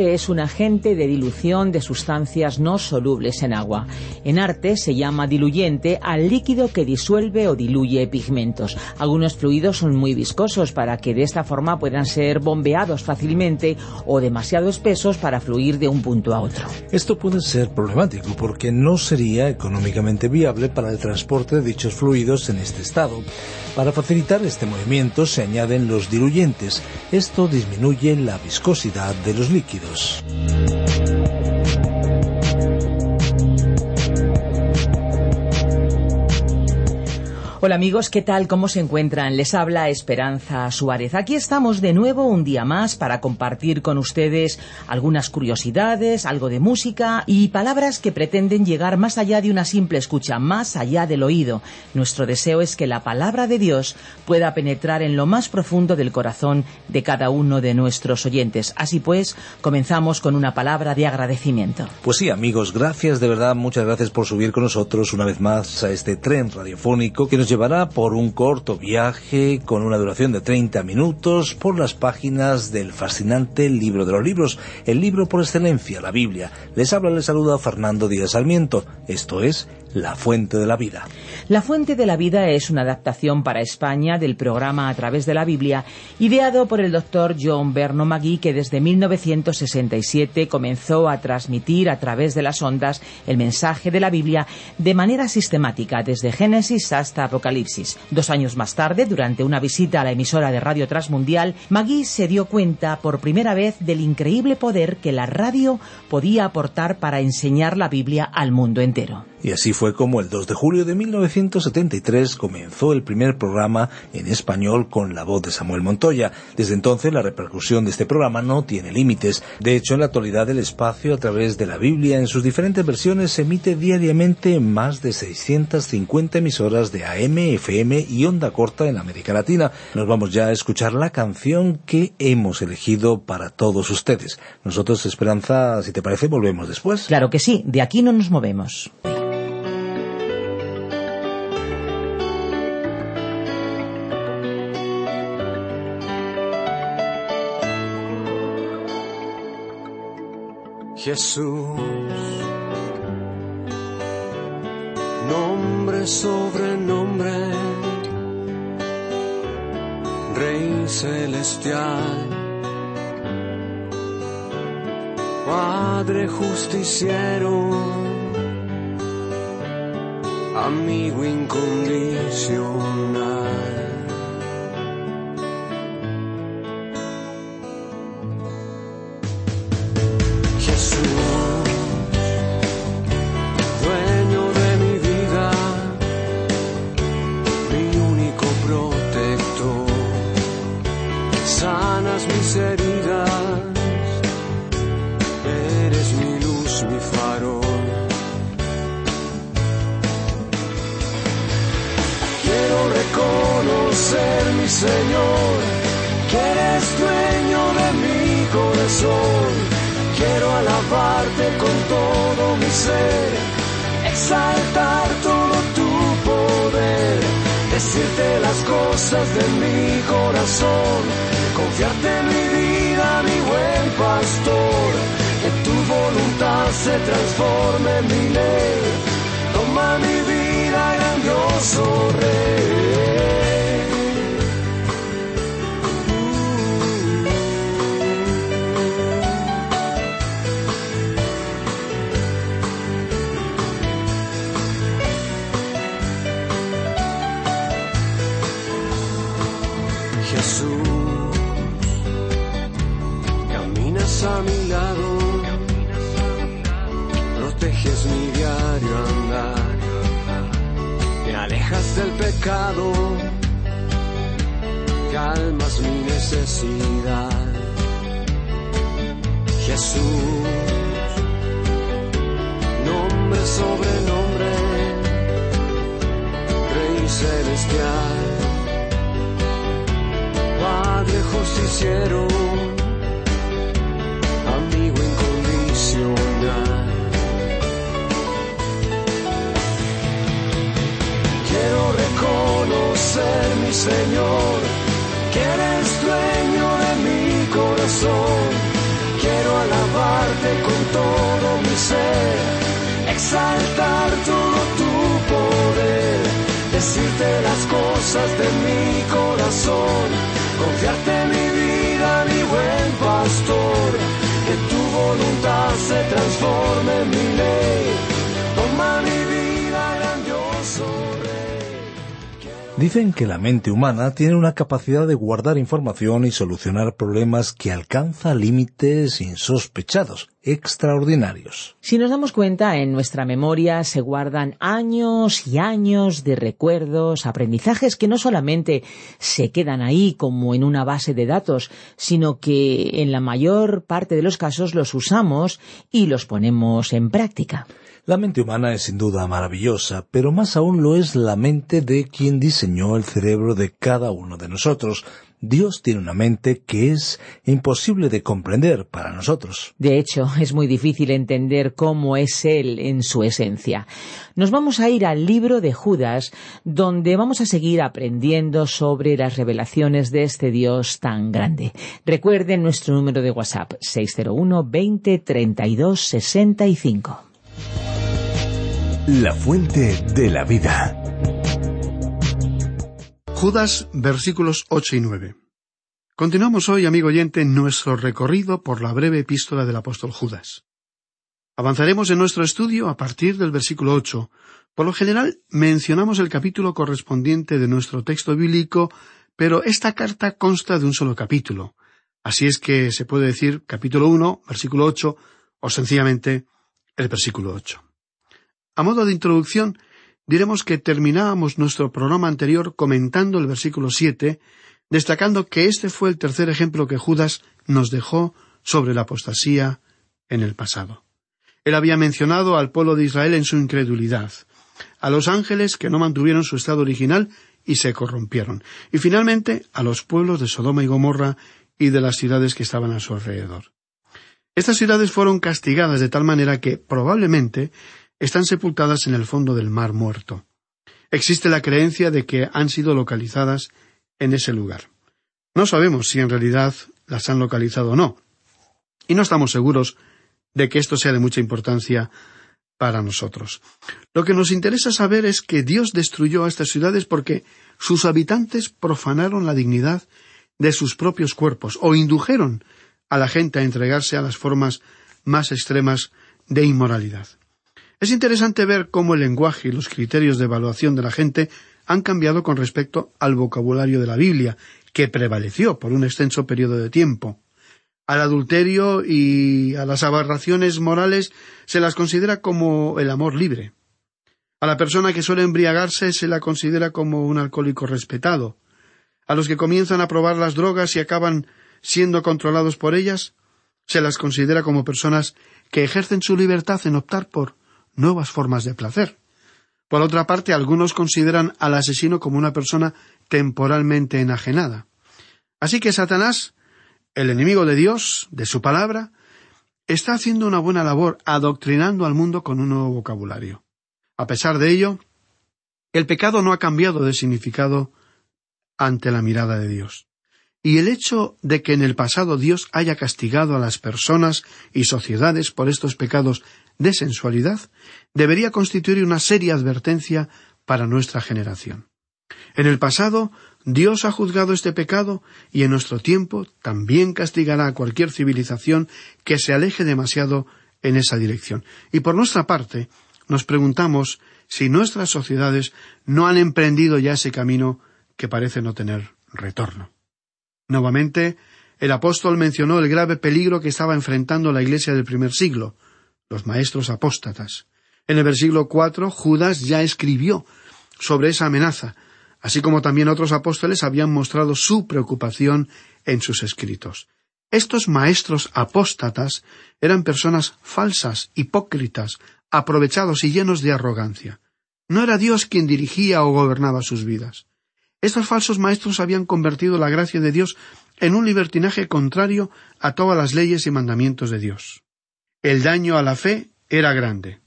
Es un agente de dilución de sustancias no solubles en agua. En arte se llama diluyente al líquido que disuelve o diluye pigmentos. Algunos fluidos son muy viscosos para que de esta forma puedan ser bombeados fácilmente o demasiado espesos para fluir de un punto a otro. Esto puede ser problemático porque no sería económicamente viable para el transporte de dichos fluidos en este estado. Para facilitar este movimiento se añaden los diluyentes. Esto disminuye la viscosidad de los líquidos. Hola amigos, ¿qué tal? ¿Cómo se encuentran? Les habla Esperanza Suárez. Aquí estamos de nuevo un día más para compartir con ustedes algunas curiosidades, algo de música y palabras que pretenden llegar más allá de una simple escucha, más allá del oído. Nuestro deseo es que la palabra de Dios pueda penetrar en lo más profundo del corazón de cada uno de nuestros oyentes. Así pues, comenzamos con una palabra de agradecimiento. Pues sí, amigos, gracias de verdad, muchas gracias por subir con nosotros una vez más a este tren radiofónico que nos llevará por un corto viaje con una duración de 30 minutos por las páginas del fascinante libro de los libros, el libro por excelencia, la Biblia. Les habla, les saluda Fernando Díaz Sarmiento. Esto es La Fuente de la Vida. La Fuente de la Vida es una adaptación para España del programa A través de la Biblia, ideado por el doctor John Berno Magui, que desde 1967 comenzó a transmitir a través de las ondas el mensaje de la Biblia de manera sistemática, desde Génesis hasta Apocalipsis. Dos años más tarde, durante una visita a la emisora de Radio Transmundial, Magui se dio cuenta por primera vez del increíble poder que la radio podía aportar para enseñar la Biblia al mundo entero. Y así fue como el 2 de julio de 1973 comenzó el primer programa en español con la voz de Samuel Montoya. Desde entonces la repercusión de este programa no tiene límites. De hecho, en la actualidad el espacio a través de la Biblia en sus diferentes versiones se emite diariamente en más de 650 emisoras de AM, FM y onda corta en América Latina. Nos vamos ya a escuchar la canción que hemos elegido para todos ustedes. Nosotros, Esperanza, si te parece, volvemos después. Claro que sí, de aquí no nos movemos. Jesús, nombre sobre nombre, Rey celestial, Padre justiciero, amigo incondicional. De mi corazón, confiarte en mi vida, mi buen pastor, que tu voluntad se transforme en mi ley. Toma mi vida, grandioso Rey. Eres dueño de mi corazón. Quiero alabarte con todo mi ser, exaltar todo tu poder, decirte las cosas de mi corazón, confiarte mi vida, mi buen pastor, que tu voluntad se transforme en mi ley, Dicen que la mente humana tiene una capacidad de guardar información y solucionar problemas que alcanza límites insospechados, extraordinarios. Si nos damos cuenta, en nuestra memoria se guardan años y años de recuerdos, aprendizajes que no solamente se quedan ahí como en una base de datos, sino que en la mayor parte de los casos los usamos y los ponemos en práctica. La mente humana es sin duda maravillosa, pero más aún lo es la mente de quien diseñó el cerebro de cada uno de nosotros. Dios tiene una mente que es imposible de comprender para nosotros. De hecho, es muy difícil entender cómo es Él en su esencia. Nos vamos a ir al libro de Judas, donde vamos a seguir aprendiendo sobre las revelaciones de este Dios tan grande. Recuerden nuestro número de WhatsApp 601 20 32 65. La fuente de la vida. Judas, versículos 8 y 9. Continuamos hoy, amigo oyente, nuestro recorrido por la breve epístola del apóstol Judas. Avanzaremos en nuestro estudio a partir del versículo 8. Por lo general, mencionamos el capítulo correspondiente de nuestro texto bíblico, pero esta carta consta de un solo capítulo. Así es que se puede decir capítulo 1, versículo 8, o sencillamente el versículo 8. A modo de introducción, diremos que terminábamos nuestro programa anterior comentando el versículo siete, destacando que este fue el tercer ejemplo que Judas nos dejó sobre la apostasía en el pasado. Él había mencionado al pueblo de Israel en su incredulidad, a los ángeles que no mantuvieron su estado original y se corrompieron, y finalmente a los pueblos de Sodoma y Gomorra y de las ciudades que estaban a su alrededor. Estas ciudades fueron castigadas de tal manera que probablemente están sepultadas en el fondo del mar muerto. Existe la creencia de que han sido localizadas en ese lugar. No sabemos si en realidad las han localizado o no, y no estamos seguros de que esto sea de mucha importancia para nosotros. Lo que nos interesa saber es que Dios destruyó a estas ciudades porque sus habitantes profanaron la dignidad de sus propios cuerpos o indujeron a la gente a entregarse a las formas más extremas de inmoralidad. Es interesante ver cómo el lenguaje y los criterios de evaluación de la gente han cambiado con respecto al vocabulario de la Biblia, que prevaleció por un extenso periodo de tiempo. Al adulterio y a las aberraciones morales se las considera como el amor libre. A la persona que suele embriagarse se la considera como un alcohólico respetado. A los que comienzan a probar las drogas y acaban siendo controlados por ellas, se las considera como personas que ejercen su libertad en optar por nuevas formas de placer. Por otra parte, algunos consideran al asesino como una persona temporalmente enajenada. Así que Satanás, el enemigo de Dios, de su palabra, está haciendo una buena labor adoctrinando al mundo con un nuevo vocabulario. A pesar de ello, el pecado no ha cambiado de significado ante la mirada de Dios. Y el hecho de que en el pasado Dios haya castigado a las personas y sociedades por estos pecados de sensualidad debería constituir una seria advertencia para nuestra generación. En el pasado, Dios ha juzgado este pecado y en nuestro tiempo también castigará a cualquier civilización que se aleje demasiado en esa dirección. Y por nuestra parte, nos preguntamos si nuestras sociedades no han emprendido ya ese camino que parece no tener retorno. Nuevamente, el apóstol mencionó el grave peligro que estaba enfrentando la Iglesia del primer siglo, los maestros apóstatas. En el versículo cuatro, Judas ya escribió sobre esa amenaza, así como también otros apóstoles habían mostrado su preocupación en sus escritos. Estos maestros apóstatas eran personas falsas, hipócritas, aprovechados y llenos de arrogancia. No era Dios quien dirigía o gobernaba sus vidas. Estos falsos maestros habían convertido la gracia de Dios en un libertinaje contrario a todas las leyes y mandamientos de Dios. El daño a la fe era grande.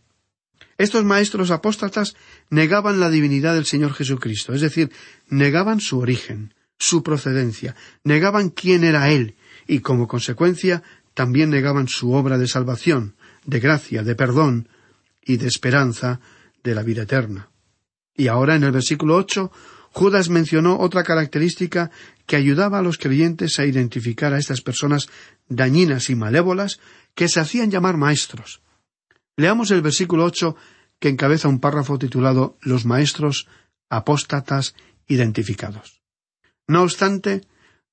Estos maestros apóstatas negaban la divinidad del Señor Jesucristo, es decir, negaban su origen, su procedencia, negaban quién era Él, y como consecuencia también negaban su obra de salvación, de gracia, de perdón y de esperanza de la vida eterna. Y ahora en el versículo ocho Judas mencionó otra característica que ayudaba a los creyentes a identificar a estas personas dañinas y malévolas que se hacían llamar maestros. Leamos el versículo ocho que encabeza un párrafo titulado Los maestros apóstatas identificados. No obstante,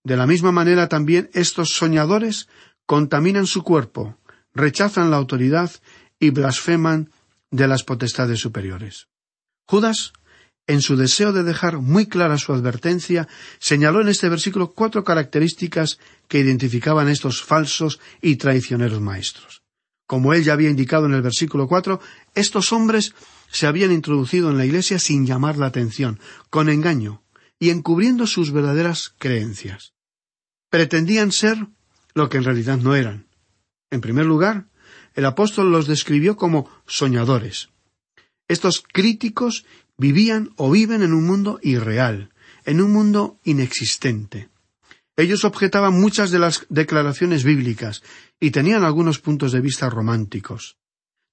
de la misma manera también estos soñadores contaminan su cuerpo, rechazan la autoridad y blasfeman de las potestades superiores. Judas en su deseo de dejar muy clara su advertencia, señaló en este versículo cuatro características que identificaban a estos falsos y traicioneros maestros. Como él ya había indicado en el versículo cuatro, estos hombres se habían introducido en la Iglesia sin llamar la atención, con engaño, y encubriendo sus verdaderas creencias. Pretendían ser lo que en realidad no eran. En primer lugar, el apóstol los describió como soñadores. Estos críticos vivían o viven en un mundo irreal, en un mundo inexistente. Ellos objetaban muchas de las declaraciones bíblicas y tenían algunos puntos de vista románticos.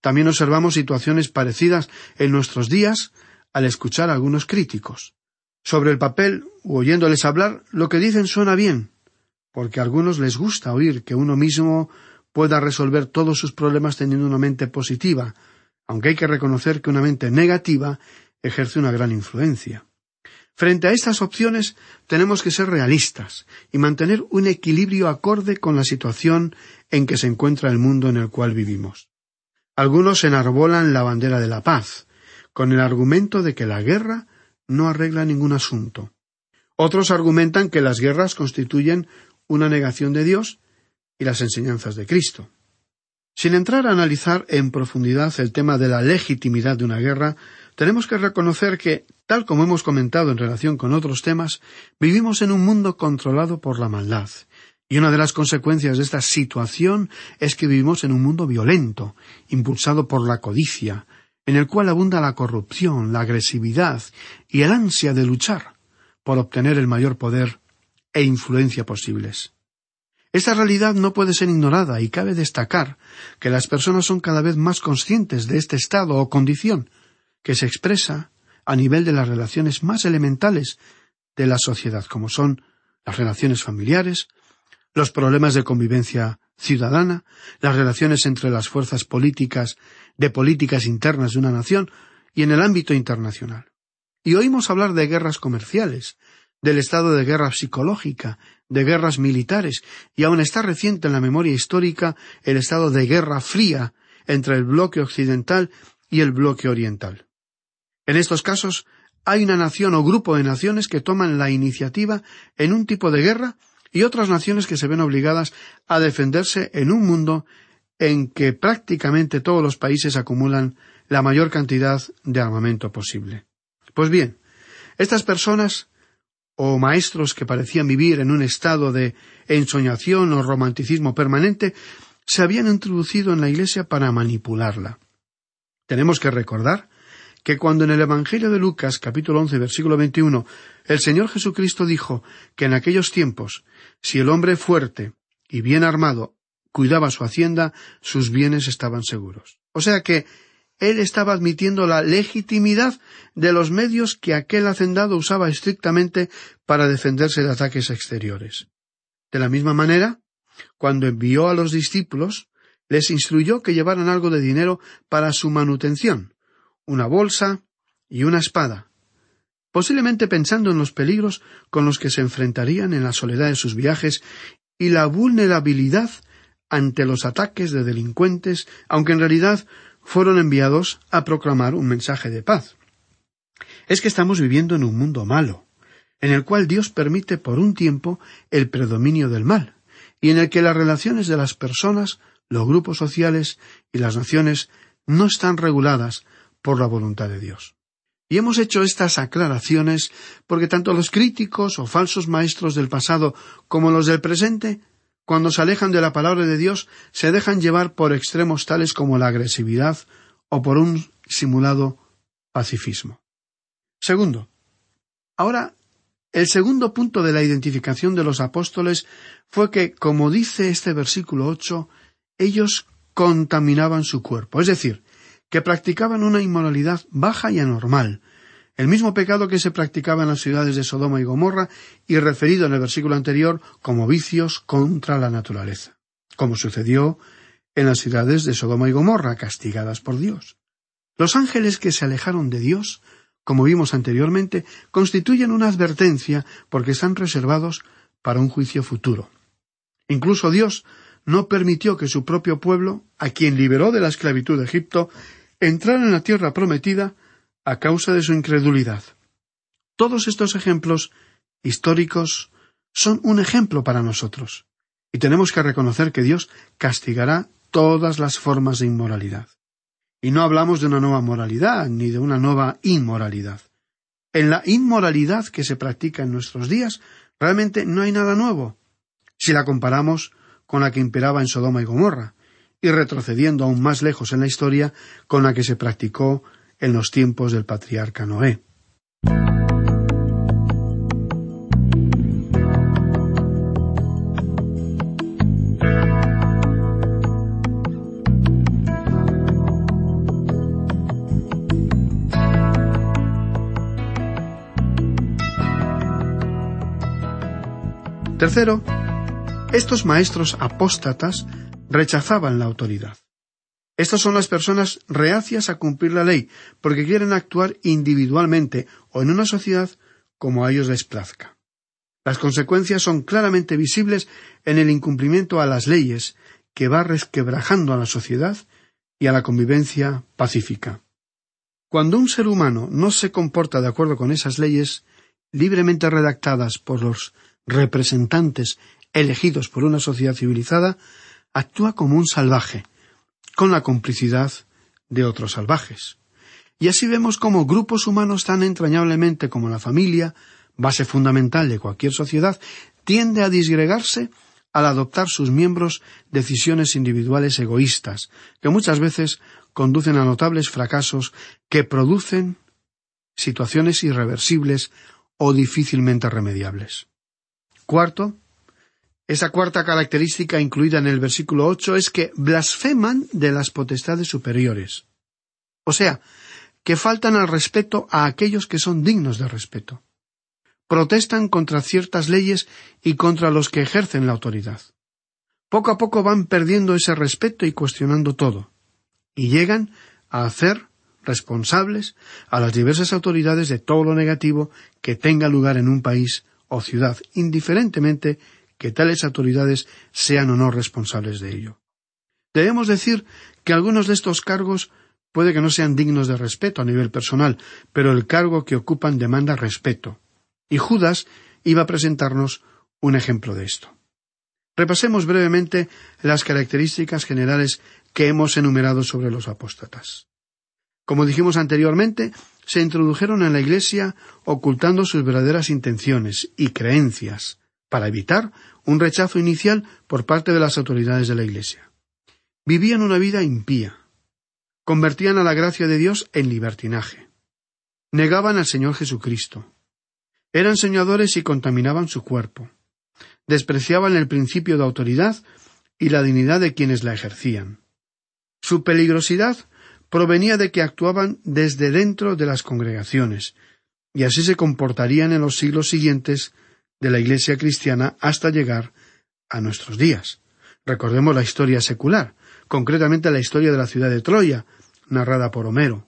También observamos situaciones parecidas en nuestros días al escuchar a algunos críticos. Sobre el papel, u oyéndoles hablar, lo que dicen suena bien, porque a algunos les gusta oír que uno mismo pueda resolver todos sus problemas teniendo una mente positiva, aunque hay que reconocer que una mente negativa ejerce una gran influencia. Frente a estas opciones tenemos que ser realistas y mantener un equilibrio acorde con la situación en que se encuentra el mundo en el cual vivimos. Algunos enarbolan la bandera de la paz, con el argumento de que la guerra no arregla ningún asunto. Otros argumentan que las guerras constituyen una negación de Dios y las enseñanzas de Cristo. Sin entrar a analizar en profundidad el tema de la legitimidad de una guerra, tenemos que reconocer que, tal como hemos comentado en relación con otros temas, vivimos en un mundo controlado por la maldad. Y una de las consecuencias de esta situación es que vivimos en un mundo violento, impulsado por la codicia, en el cual abunda la corrupción, la agresividad y el ansia de luchar por obtener el mayor poder e influencia posibles. Esta realidad no puede ser ignorada y cabe destacar que las personas son cada vez más conscientes de este estado o condición que se expresa a nivel de las relaciones más elementales de la sociedad, como son las relaciones familiares, los problemas de convivencia ciudadana, las relaciones entre las fuerzas políticas de políticas internas de una nación y en el ámbito internacional. Y oímos hablar de guerras comerciales, del estado de guerra psicológica, de guerras militares, y aun está reciente en la memoria histórica el estado de guerra fría entre el bloque occidental y el bloque oriental. En estos casos hay una nación o grupo de naciones que toman la iniciativa en un tipo de guerra y otras naciones que se ven obligadas a defenderse en un mundo en que prácticamente todos los países acumulan la mayor cantidad de armamento posible. Pues bien, estas personas o maestros que parecían vivir en un estado de ensoñación o romanticismo permanente, se habían introducido en la Iglesia para manipularla. Tenemos que recordar que cuando en el Evangelio de Lucas capítulo once versículo veintiuno el Señor Jesucristo dijo que en aquellos tiempos si el hombre fuerte y bien armado cuidaba su hacienda, sus bienes estaban seguros. O sea que él estaba admitiendo la legitimidad de los medios que aquel hacendado usaba estrictamente para defenderse de ataques exteriores. De la misma manera, cuando envió a los discípulos, les instruyó que llevaran algo de dinero para su manutención, una bolsa y una espada, posiblemente pensando en los peligros con los que se enfrentarían en la soledad de sus viajes y la vulnerabilidad ante los ataques de delincuentes, aunque en realidad fueron enviados a proclamar un mensaje de paz. es que estamos viviendo en un mundo malo, en el cual Dios permite por un tiempo el predominio del mal, y en el que las relaciones de las personas, los grupos sociales y las naciones no están reguladas por la voluntad de Dios. Y hemos hecho estas aclaraciones porque tanto los críticos o falsos maestros del pasado como los del presente, cuando se alejan de la palabra de Dios, se dejan llevar por extremos tales como la agresividad o por un simulado pacifismo. Segundo, ahora el segundo punto de la identificación de los apóstoles fue que, como dice este versículo ocho, ellos contaminaban su cuerpo, es decir, que practicaban una inmoralidad baja y anormal, el mismo pecado que se practicaba en las ciudades de Sodoma y Gomorra y referido en el versículo anterior como vicios contra la naturaleza, como sucedió en las ciudades de Sodoma y Gomorra, castigadas por Dios. Los ángeles que se alejaron de Dios como vimos anteriormente, constituyen una advertencia porque están reservados para un juicio futuro. Incluso Dios no permitió que su propio pueblo, a quien liberó de la esclavitud de Egipto, entrara en la tierra prometida a causa de su incredulidad. Todos estos ejemplos históricos son un ejemplo para nosotros, y tenemos que reconocer que Dios castigará todas las formas de inmoralidad. Y no hablamos de una nueva moralidad ni de una nueva inmoralidad. En la inmoralidad que se practica en nuestros días realmente no hay nada nuevo, si la comparamos con la que imperaba en Sodoma y Gomorra, y retrocediendo aún más lejos en la historia con la que se practicó en los tiempos del patriarca Noé. Tercero, estos maestros apóstatas rechazaban la autoridad. Estas son las personas reacias a cumplir la ley, porque quieren actuar individualmente o en una sociedad como a ellos les plazca. Las consecuencias son claramente visibles en el incumplimiento a las leyes que va resquebrajando a la sociedad y a la convivencia pacífica. Cuando un ser humano no se comporta de acuerdo con esas leyes libremente redactadas por los representantes elegidos por una sociedad civilizada, actúa como un salvaje, con la complicidad de otros salvajes. Y así vemos cómo grupos humanos tan entrañablemente como la familia, base fundamental de cualquier sociedad, tiende a disgregarse al adoptar sus miembros decisiones individuales egoístas, que muchas veces conducen a notables fracasos que producen situaciones irreversibles o difícilmente remediables. Cuarto, esa cuarta característica incluida en el versículo ocho es que blasfeman de las potestades superiores. O sea, que faltan al respeto a aquellos que son dignos de respeto. Protestan contra ciertas leyes y contra los que ejercen la autoridad. Poco a poco van perdiendo ese respeto y cuestionando todo. Y llegan a hacer responsables a las diversas autoridades de todo lo negativo que tenga lugar en un país o ciudad, indiferentemente que tales autoridades sean o no responsables de ello. Debemos decir que algunos de estos cargos puede que no sean dignos de respeto a nivel personal, pero el cargo que ocupan demanda respeto. Y Judas iba a presentarnos un ejemplo de esto. Repasemos brevemente las características generales que hemos enumerado sobre los apóstatas. Como dijimos anteriormente, se introdujeron en la Iglesia ocultando sus verdaderas intenciones y creencias, para evitar un rechazo inicial por parte de las autoridades de la Iglesia. Vivían una vida impía. Convertían a la gracia de Dios en libertinaje. Negaban al Señor Jesucristo. Eran soñadores y contaminaban su cuerpo. Despreciaban el principio de autoridad y la dignidad de quienes la ejercían. Su peligrosidad provenía de que actuaban desde dentro de las congregaciones, y así se comportarían en los siglos siguientes de la Iglesia cristiana hasta llegar a nuestros días. Recordemos la historia secular, concretamente la historia de la ciudad de Troya, narrada por Homero.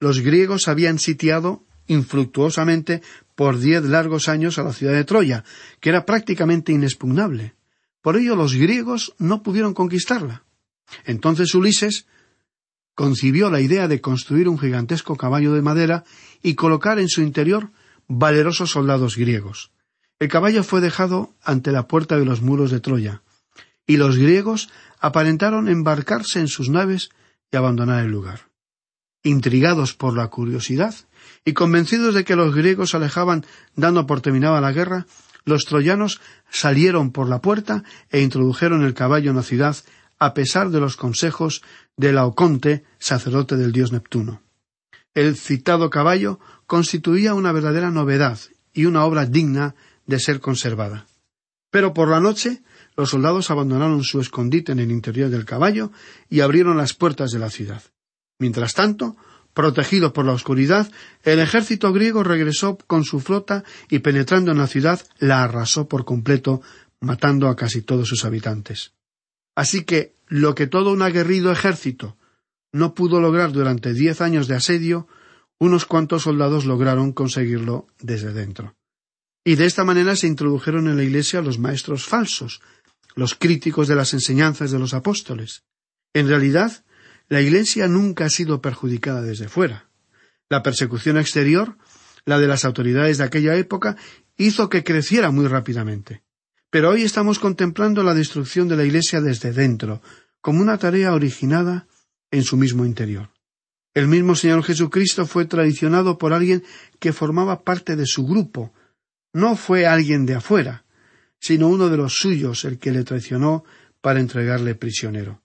Los griegos habían sitiado infructuosamente por diez largos años a la ciudad de Troya, que era prácticamente inexpugnable. Por ello los griegos no pudieron conquistarla. Entonces Ulises concibió la idea de construir un gigantesco caballo de madera y colocar en su interior valerosos soldados griegos. El caballo fue dejado ante la puerta de los muros de Troya, y los griegos aparentaron embarcarse en sus naves y abandonar el lugar. Intrigados por la curiosidad y convencidos de que los griegos alejaban dando por terminada la guerra, los troyanos salieron por la puerta e introdujeron el caballo en la ciudad a pesar de los consejos de Laoconte, sacerdote del dios Neptuno. El citado caballo constituía una verdadera novedad y una obra digna de ser conservada. Pero por la noche los soldados abandonaron su escondite en el interior del caballo y abrieron las puertas de la ciudad. Mientras tanto, protegido por la oscuridad, el ejército griego regresó con su flota y penetrando en la ciudad la arrasó por completo, matando a casi todos sus habitantes. Así que lo que todo un aguerrido ejército no pudo lograr durante diez años de asedio, unos cuantos soldados lograron conseguirlo desde dentro. Y de esta manera se introdujeron en la Iglesia los maestros falsos, los críticos de las enseñanzas de los apóstoles. En realidad, la Iglesia nunca ha sido perjudicada desde fuera. La persecución exterior, la de las autoridades de aquella época, hizo que creciera muy rápidamente. Pero hoy estamos contemplando la destrucción de la Iglesia desde dentro, como una tarea originada en su mismo interior. El mismo Señor Jesucristo fue traicionado por alguien que formaba parte de su grupo. No fue alguien de afuera, sino uno de los suyos el que le traicionó para entregarle prisionero.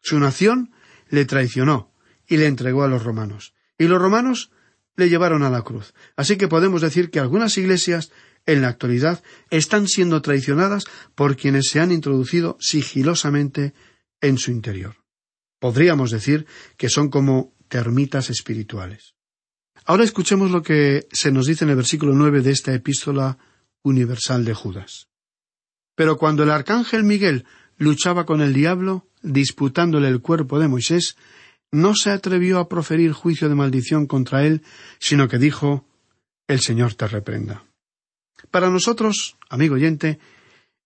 Su nación le traicionó y le entregó a los romanos. Y los romanos le llevaron a la cruz. Así que podemos decir que algunas iglesias en la actualidad están siendo traicionadas por quienes se han introducido sigilosamente en su interior. Podríamos decir que son como termitas espirituales. Ahora escuchemos lo que se nos dice en el versículo nueve de esta epístola universal de Judas. Pero cuando el arcángel Miguel luchaba con el diablo, disputándole el cuerpo de Moisés, no se atrevió a proferir juicio de maldición contra él, sino que dijo El Señor te reprenda. Para nosotros, amigo oyente,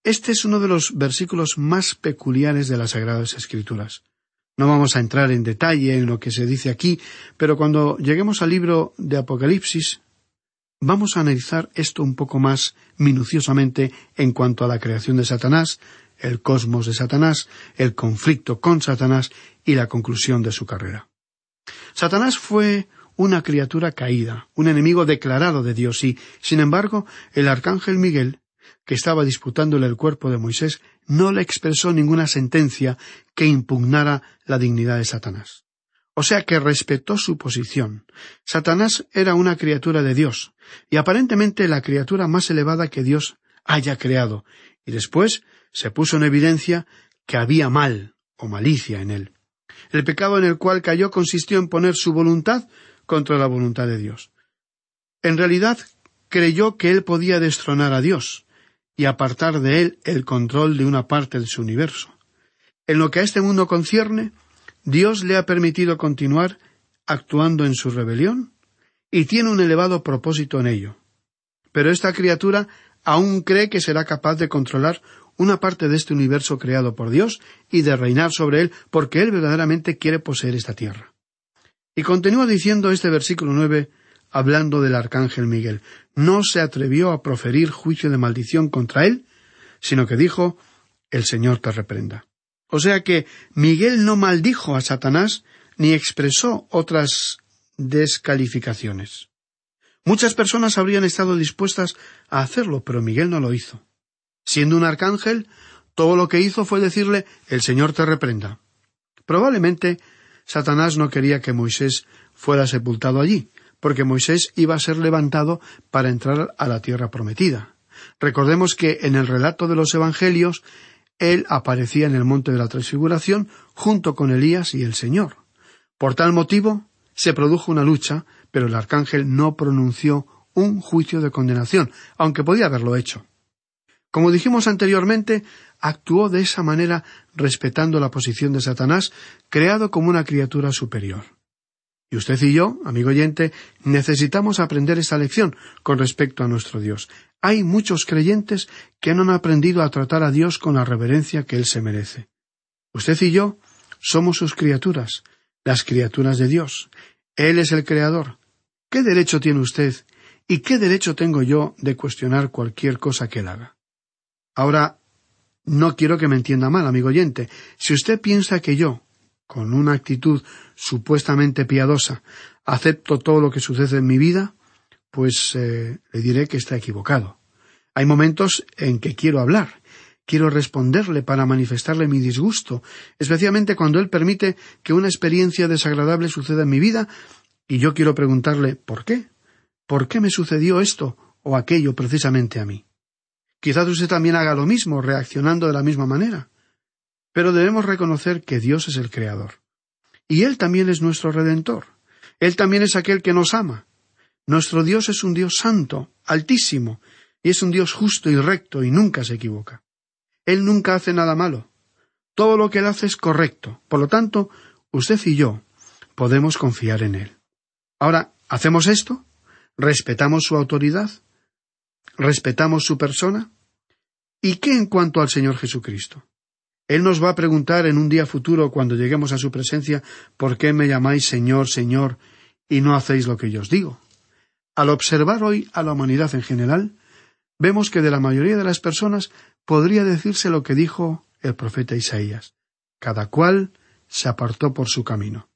este es uno de los versículos más peculiares de las Sagradas Escrituras. No vamos a entrar en detalle en lo que se dice aquí, pero cuando lleguemos al libro de Apocalipsis, Vamos a analizar esto un poco más minuciosamente en cuanto a la creación de Satanás, el cosmos de Satanás, el conflicto con Satanás y la conclusión de su carrera. Satanás fue una criatura caída, un enemigo declarado de Dios y, sin embargo, el arcángel Miguel, que estaba disputándole el cuerpo de Moisés, no le expresó ninguna sentencia que impugnara la dignidad de Satanás. O sea que respetó su posición. Satanás era una criatura de Dios, y aparentemente la criatura más elevada que Dios haya creado, y después se puso en evidencia que había mal o malicia en él. El pecado en el cual cayó consistió en poner su voluntad contra la voluntad de Dios. En realidad creyó que él podía destronar a Dios y apartar de él el control de una parte de su universo. En lo que a este mundo concierne, Dios le ha permitido continuar actuando en su rebelión y tiene un elevado propósito en ello. Pero esta criatura aún cree que será capaz de controlar una parte de este universo creado por Dios y de reinar sobre él porque él verdaderamente quiere poseer esta tierra. Y continúa diciendo este versículo nueve hablando del arcángel Miguel. No se atrevió a proferir juicio de maldición contra él, sino que dijo El Señor te reprenda. O sea que Miguel no maldijo a Satanás ni expresó otras descalificaciones. Muchas personas habrían estado dispuestas a hacerlo, pero Miguel no lo hizo. Siendo un arcángel, todo lo que hizo fue decirle El Señor te reprenda. Probablemente Satanás no quería que Moisés fuera sepultado allí, porque Moisés iba a ser levantado para entrar a la tierra prometida. Recordemos que en el relato de los Evangelios él aparecía en el monte de la transfiguración junto con Elías y el Señor. Por tal motivo se produjo una lucha, pero el arcángel no pronunció un juicio de condenación, aunque podía haberlo hecho. Como dijimos anteriormente, actuó de esa manera respetando la posición de Satanás, creado como una criatura superior. Y usted y yo, amigo oyente, necesitamos aprender esta lección con respecto a nuestro Dios. Hay muchos creyentes que no han aprendido a tratar a Dios con la reverencia que Él se merece. Usted y yo somos sus criaturas, las criaturas de Dios. Él es el Creador. ¿Qué derecho tiene usted y qué derecho tengo yo de cuestionar cualquier cosa que él haga? Ahora, no quiero que me entienda mal, amigo oyente. Si usted piensa que yo, con una actitud supuestamente piadosa, acepto todo lo que sucede en mi vida, pues eh, le diré que está equivocado. Hay momentos en que quiero hablar, quiero responderle para manifestarle mi disgusto, especialmente cuando él permite que una experiencia desagradable suceda en mi vida y yo quiero preguntarle ¿por qué? ¿Por qué me sucedió esto o aquello precisamente a mí? Quizás usted también haga lo mismo, reaccionando de la misma manera. Pero debemos reconocer que Dios es el Creador. Y Él también es nuestro Redentor. Él también es aquel que nos ama. Nuestro Dios es un Dios santo, altísimo, y es un Dios justo y recto y nunca se equivoca. Él nunca hace nada malo. Todo lo que Él hace es correcto. Por lo tanto, usted y yo podemos confiar en Él. Ahora, ¿hacemos esto? ¿Respetamos su autoridad? ¿Respetamos su persona? ¿Y qué en cuanto al Señor Jesucristo? Él nos va a preguntar en un día futuro, cuando lleguemos a su presencia, ¿por qué me llamáis Señor, Señor, y no hacéis lo que yo os digo? Al observar hoy a la humanidad en general, vemos que de la mayoría de las personas podría decirse lo que dijo el profeta Isaías. Cada cual se apartó por su camino.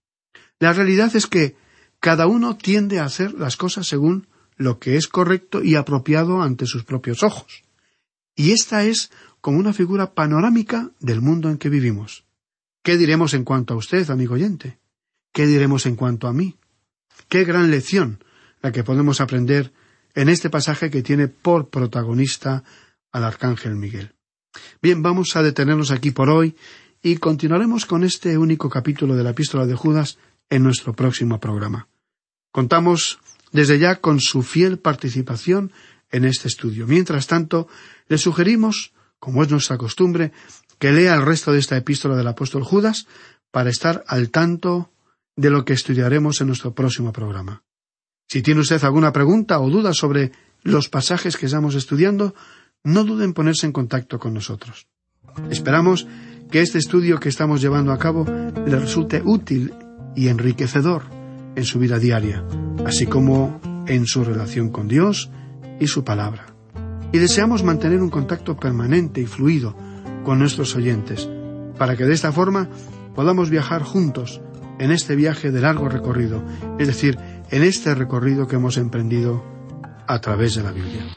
La realidad es que cada uno tiende a hacer las cosas según lo que es correcto y apropiado ante sus propios ojos. Y esta es como una figura panorámica del mundo en que vivimos. ¿Qué diremos en cuanto a usted, amigo oyente? ¿Qué diremos en cuanto a mí? Qué gran lección la que podemos aprender en este pasaje que tiene por protagonista al arcángel Miguel. Bien, vamos a detenernos aquí por hoy y continuaremos con este único capítulo de la epístola de Judas en nuestro próximo programa. Contamos desde ya con su fiel participación en este estudio. Mientras tanto, le sugerimos, como es nuestra costumbre, que lea el resto de esta epístola del apóstol Judas para estar al tanto de lo que estudiaremos en nuestro próximo programa. Si tiene usted alguna pregunta o duda sobre los pasajes que estamos estudiando, no dude en ponerse en contacto con nosotros. Esperamos que este estudio que estamos llevando a cabo le resulte útil y enriquecedor en su vida diaria, así como en su relación con Dios y su palabra. Y deseamos mantener un contacto permanente y fluido con nuestros oyentes, para que de esta forma podamos viajar juntos en este viaje de largo recorrido, es decir, en este recorrido que hemos emprendido a través de la Biblia.